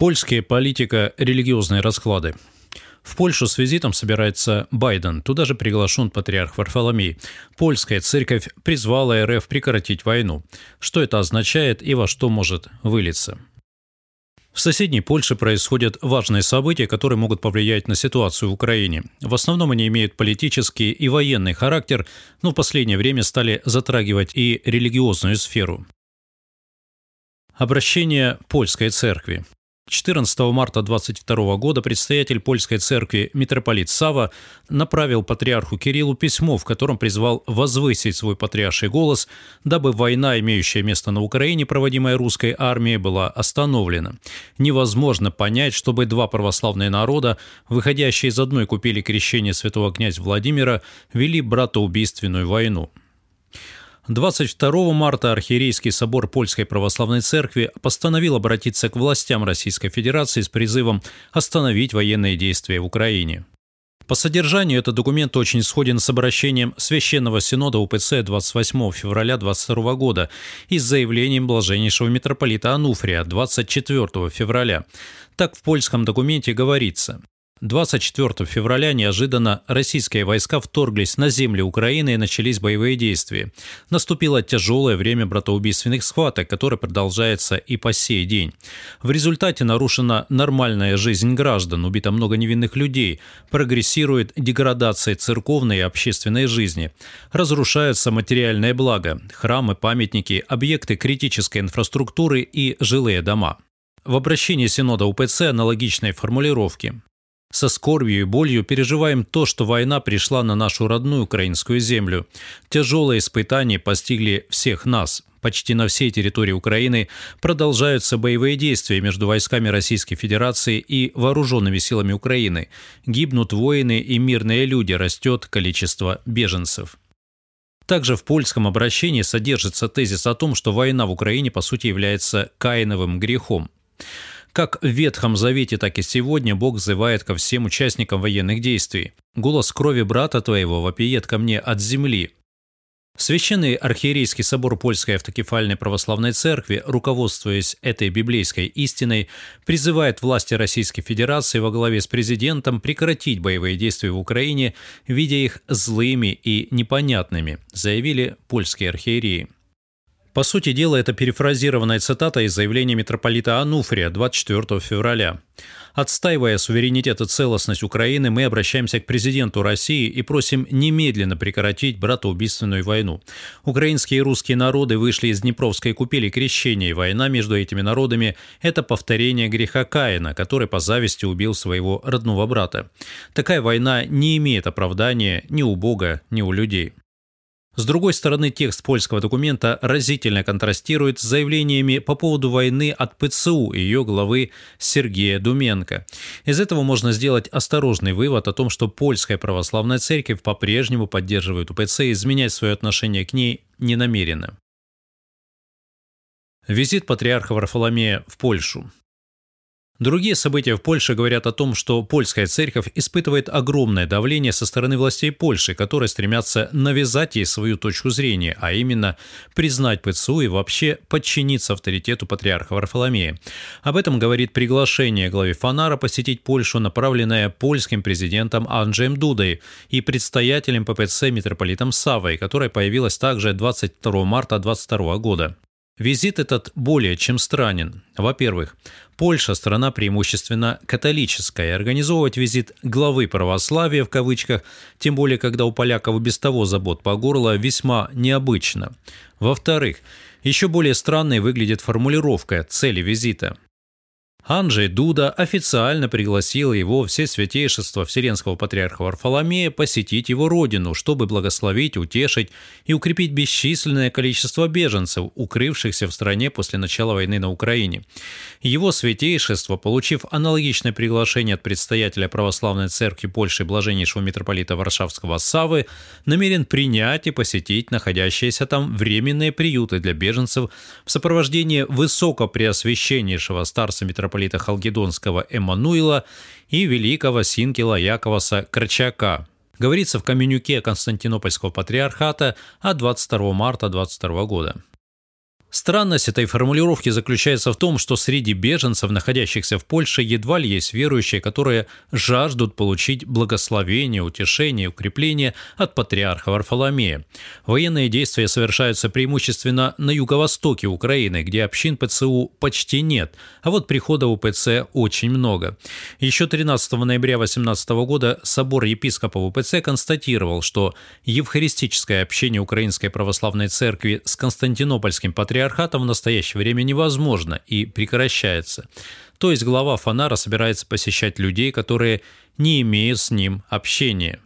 Польские политико-религиозные расклады. В Польшу с визитом собирается Байден. Туда же приглашен патриарх Варфоломей. Польская церковь призвала РФ прекратить войну. Что это означает и во что может вылиться? В соседней Польше происходят важные события, которые могут повлиять на ситуацию в Украине. В основном они имеют политический и военный характер, но в последнее время стали затрагивать и религиозную сферу. Обращение польской церкви. 14 марта 22 года предстоятель польской церкви митрополит Сава направил патриарху Кириллу письмо, в котором призвал возвысить свой патриарший голос, дабы война, имеющая место на Украине, проводимая русской армией, была остановлена. Невозможно понять, чтобы два православные народа, выходящие из одной купели крещения святого князя Владимира, вели братоубийственную войну. 22 марта Архиерейский собор Польской Православной Церкви постановил обратиться к властям Российской Федерации с призывом остановить военные действия в Украине. По содержанию этот документ очень сходен с обращением Священного Синода УПЦ 28 февраля 22 года и с заявлением блаженнейшего митрополита Ануфрия 24 февраля. Так в польском документе говорится 24 февраля неожиданно российские войска вторглись на земли Украины и начались боевые действия. Наступило тяжелое время братоубийственных схваток, которое продолжается и по сей день. В результате нарушена нормальная жизнь граждан, убито много невинных людей, прогрессирует деградация церковной и общественной жизни, разрушаются материальное благо, храмы, памятники, объекты критической инфраструктуры и жилые дома. В обращении Синода УПЦ аналогичной формулировки. Со скорбью и болью переживаем то, что война пришла на нашу родную украинскую землю. Тяжелые испытания постигли всех нас. Почти на всей территории Украины продолжаются боевые действия между войсками Российской Федерации и вооруженными силами Украины. Гибнут воины и мирные люди, растет количество беженцев. Также в польском обращении содержится тезис о том, что война в Украине по сути является каиновым грехом. Как в Ветхом Завете, так и сегодня Бог взывает ко всем участникам военных действий. «Голос крови брата твоего вопиет ко мне от земли». Священный архиерейский собор Польской автокефальной православной церкви, руководствуясь этой библейской истиной, призывает власти Российской Федерации во главе с президентом прекратить боевые действия в Украине, видя их злыми и непонятными, заявили польские архиереи. По сути дела, это перефразированная цитата из заявления митрополита Ануфрия 24 февраля. Отстаивая суверенитет и целостность Украины, мы обращаемся к президенту России и просим немедленно прекратить братоубийственную войну. Украинские и русские народы вышли из Днепровской купели крещения, и война между этими народами – это повторение греха Каина, который по зависти убил своего родного брата. Такая война не имеет оправдания ни у Бога, ни у людей. С другой стороны, текст польского документа разительно контрастирует с заявлениями по поводу войны от ПЦУ и ее главы Сергея Думенко. Из этого можно сделать осторожный вывод о том, что польская православная церковь по-прежнему поддерживает УПЦ и изменять свое отношение к ней не намерена. Визит патриарха Варфоломея в Польшу. Другие события в Польше говорят о том, что польская церковь испытывает огромное давление со стороны властей Польши, которые стремятся навязать ей свою точку зрения, а именно признать ПЦУ и вообще подчиниться авторитету патриарха Варфоломея. Об этом говорит приглашение главе Фанара посетить Польшу, направленное польским президентом Анджеем Дудой и предстоятелем ППЦ митрополитом Савой, которая появилась также 22 марта 2022 года. Визит этот более чем странен. Во-первых, Польша – страна преимущественно католическая, и организовывать визит «главы православия» в кавычках, тем более, когда у поляков без того забот по горло, весьма необычно. Во-вторых, еще более странной выглядит формулировка цели визита. Анджей Дуда официально пригласил его все святейшество Вселенского патриарха Варфоломея посетить его родину, чтобы благословить, утешить и укрепить бесчисленное количество беженцев, укрывшихся в стране после начала войны на Украине. Его святейшество, получив аналогичное приглашение от предстоятеля Православной Церкви Польши блаженнейшего митрополита Варшавского Савы, намерен принять и посетить находящиеся там временные приюты для беженцев в сопровождении высокопреосвященнейшего старца митрополита Халгидонского Эммануила и великого Синкила Яковаса Крачака. Говорится в коммюнике Константинопольского патриархата от 22 марта 22 года. Странность этой формулировки заключается в том, что среди беженцев, находящихся в Польше, едва ли есть верующие, которые жаждут получить благословение, утешение, укрепление от патриарха Варфоломея. Военные действия совершаются преимущественно на юго-востоке Украины, где общин ПЦУ почти нет, а вот прихода УПЦ очень много. Еще 13 ноября 18 года собор епископов УПЦ констатировал, что евхаристическое общение Украинской Православной Церкви с Константинопольским патриархом патриархатом в настоящее время невозможно и прекращается. То есть глава Фонара собирается посещать людей, которые не имеют с ним общения.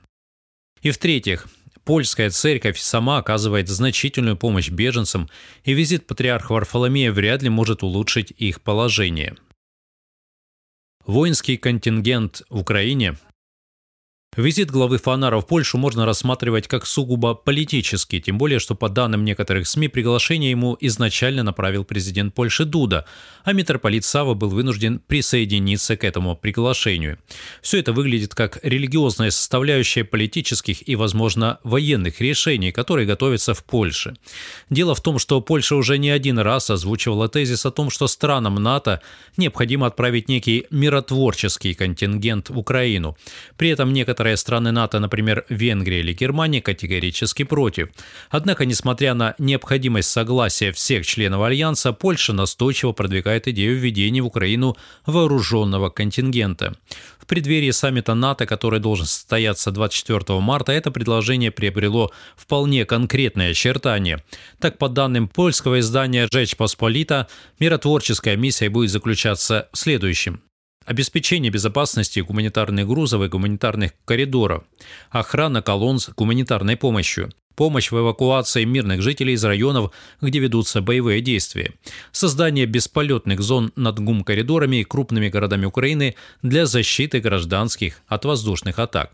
И в-третьих, польская церковь сама оказывает значительную помощь беженцам, и визит патриарха Варфоломея вряд ли может улучшить их положение. Воинский контингент в Украине Визит главы Фанара в Польшу можно рассматривать как сугубо политический, тем более, что по данным некоторых СМИ приглашение ему изначально направил президент Польши Дуда, а митрополит Сава был вынужден присоединиться к этому приглашению. Все это выглядит как религиозная составляющая политических и, возможно, военных решений, которые готовятся в Польше. Дело в том, что Польша уже не один раз озвучивала тезис о том, что странам НАТО необходимо отправить некий миротворческий контингент в Украину. При этом некоторые Некоторые страны НАТО, например, Венгрия или Германия, категорически против. Однако, несмотря на необходимость согласия всех членов Альянса, Польша настойчиво продвигает идею введения в Украину вооруженного контингента. В преддверии саммита НАТО, который должен состояться 24 марта, это предложение приобрело вполне конкретные очертания. Так, по данным польского издания «Жечь Посполита», миротворческая миссия будет заключаться в следующем обеспечение безопасности гуманитарных грузов и гуманитарных коридоров, охрана колонн с гуманитарной помощью, помощь в эвакуации мирных жителей из районов, где ведутся боевые действия, создание бесполетных зон над гум-коридорами и крупными городами Украины для защиты гражданских от воздушных атак.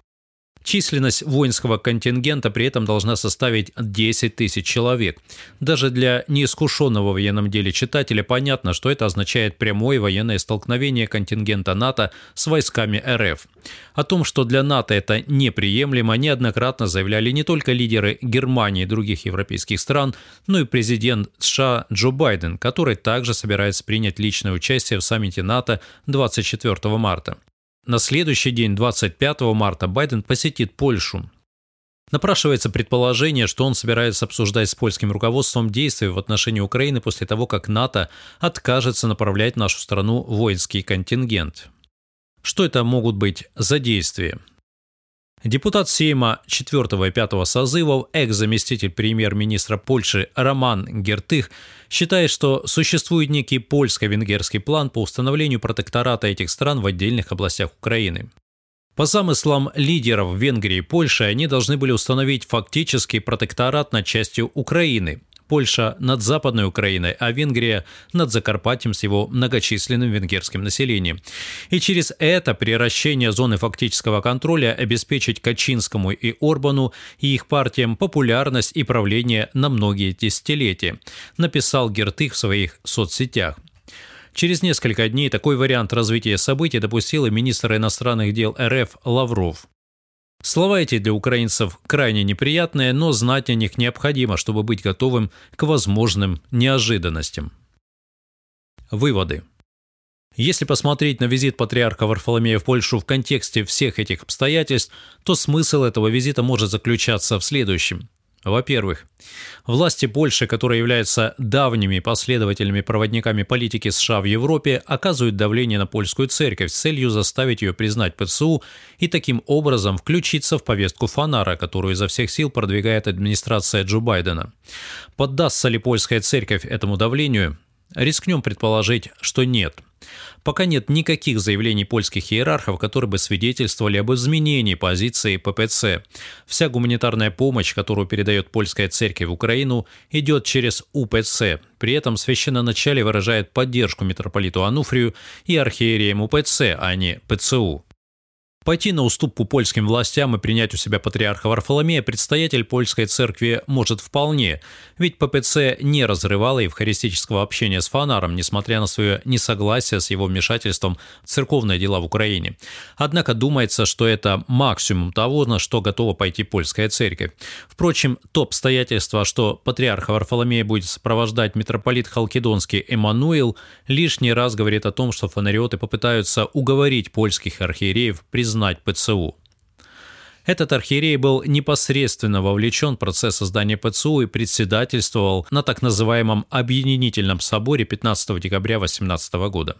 Численность воинского контингента при этом должна составить 10 тысяч человек. Даже для неискушенного в военном деле читателя понятно, что это означает прямое военное столкновение контингента НАТО с войсками РФ. О том, что для НАТО это неприемлемо, неоднократно заявляли не только лидеры Германии и других европейских стран, но и президент США Джо Байден, который также собирается принять личное участие в саммите НАТО 24 марта. На следующий день, 25 марта, Байден посетит Польшу. Напрашивается предположение, что он собирается обсуждать с польским руководством действия в отношении Украины после того, как НАТО откажется направлять в нашу страну воинский контингент. Что это могут быть за действия? Депутат Сейма 4 и 5 созывов, экс-заместитель премьер-министра Польши Роман Гертых, считает, что существует некий польско-венгерский план по установлению протектората этих стран в отдельных областях Украины. По замыслам лидеров Венгрии и Польши, они должны были установить фактический протекторат над частью Украины, Польша над Западной Украиной, а Венгрия над Закарпатьем с его многочисленным венгерским населением. И через это приращение зоны фактического контроля обеспечить Качинскому и Орбану и их партиям популярность и правление на многие десятилетия, написал Гертых в своих соцсетях. Через несколько дней такой вариант развития событий допустил и министр иностранных дел РФ Лавров. Слова эти для украинцев крайне неприятные, но знать о них необходимо, чтобы быть готовым к возможным неожиданностям. Выводы. Если посмотреть на визит патриарха Варфоломея в Польшу в контексте всех этих обстоятельств, то смысл этого визита может заключаться в следующем. Во-первых, власти Польши, которые являются давними последователями проводниками политики США в Европе, оказывают давление на польскую церковь с целью заставить ее признать ПЦУ и таким образом включиться в повестку Фанара, которую изо всех сил продвигает администрация Джо Байдена. Поддастся ли польская церковь этому давлению? Рискнем предположить, что нет – Пока нет никаких заявлений польских иерархов, которые бы свидетельствовали об изменении позиции ППЦ. Вся гуманитарная помощь, которую передает польская церковь в Украину, идет через УПЦ. При этом священноначале выражает поддержку митрополиту Ануфрию и архиереям УПЦ, а не ПЦУ. Пойти на уступку польским властям и принять у себя патриарха Варфоломея предстоятель польской церкви может вполне, ведь ППЦ не разрывала евхаристического общения с Фанаром, несмотря на свое несогласие с его вмешательством в церковные дела в Украине. Однако думается, что это максимум того, на что готова пойти польская церковь. Впрочем, то обстоятельство, что патриарха Варфоломея будет сопровождать митрополит Халкидонский Эммануил, лишний раз говорит о том, что фонариоты попытаются уговорить польских архиереев признать признать ПЦУ. Этот архиерей был непосредственно вовлечен в процесс создания ПЦУ и председательствовал на так называемом Объединительном соборе 15 декабря 18 года.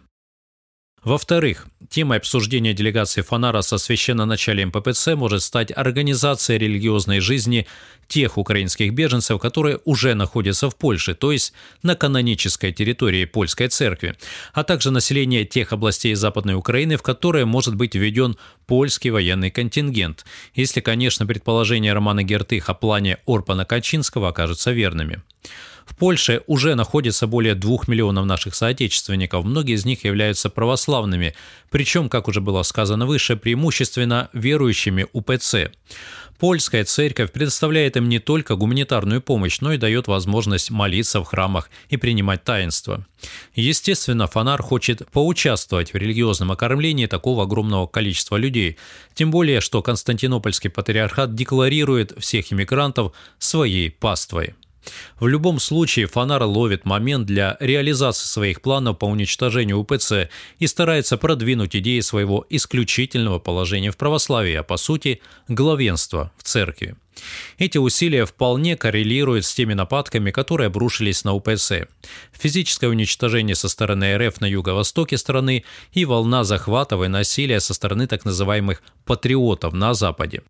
Во-вторых, темой обсуждения делегации Фонара со священноначалием ППЦ может стать организация религиозной жизни тех украинских беженцев, которые уже находятся в Польше, то есть на канонической территории польской церкви, а также население тех областей Западной Украины, в которые может быть введен польский военный контингент, если, конечно, предположения Романа Гертых о плане Орпана Качинского окажутся верными. В Польше уже находится более двух миллионов наших соотечественников, многие из них являются православными, причем, как уже было сказано выше, преимущественно верующими УПЦ. Польская церковь предоставляет им не только гуманитарную помощь, но и дает возможность молиться в храмах и принимать таинство. Естественно, Фонар хочет поучаствовать в религиозном окормлении такого огромного количества людей, тем более, что Константинопольский патриархат декларирует всех иммигрантов своей паствой. В любом случае Фонар ловит момент для реализации своих планов по уничтожению УПЦ и старается продвинуть идеи своего исключительного положения в православии, а по сути главенства в церкви. Эти усилия вполне коррелируют с теми нападками, которые обрушились на УПЦ. Физическое уничтожение со стороны РФ на юго-востоке страны и волна захватов и насилия со стороны так называемых «патриотов» на Западе.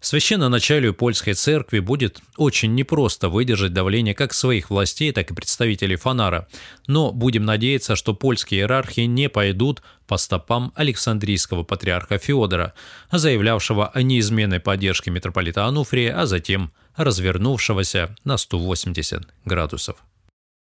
Священноначалию польской церкви будет очень непросто выдержать давление как своих властей, так и представителей Фонара, но будем надеяться, что польские иерархи не пойдут по стопам Александрийского патриарха Феодора, заявлявшего о неизменной поддержке митрополита Ануфрия, а затем развернувшегося на 180 градусов.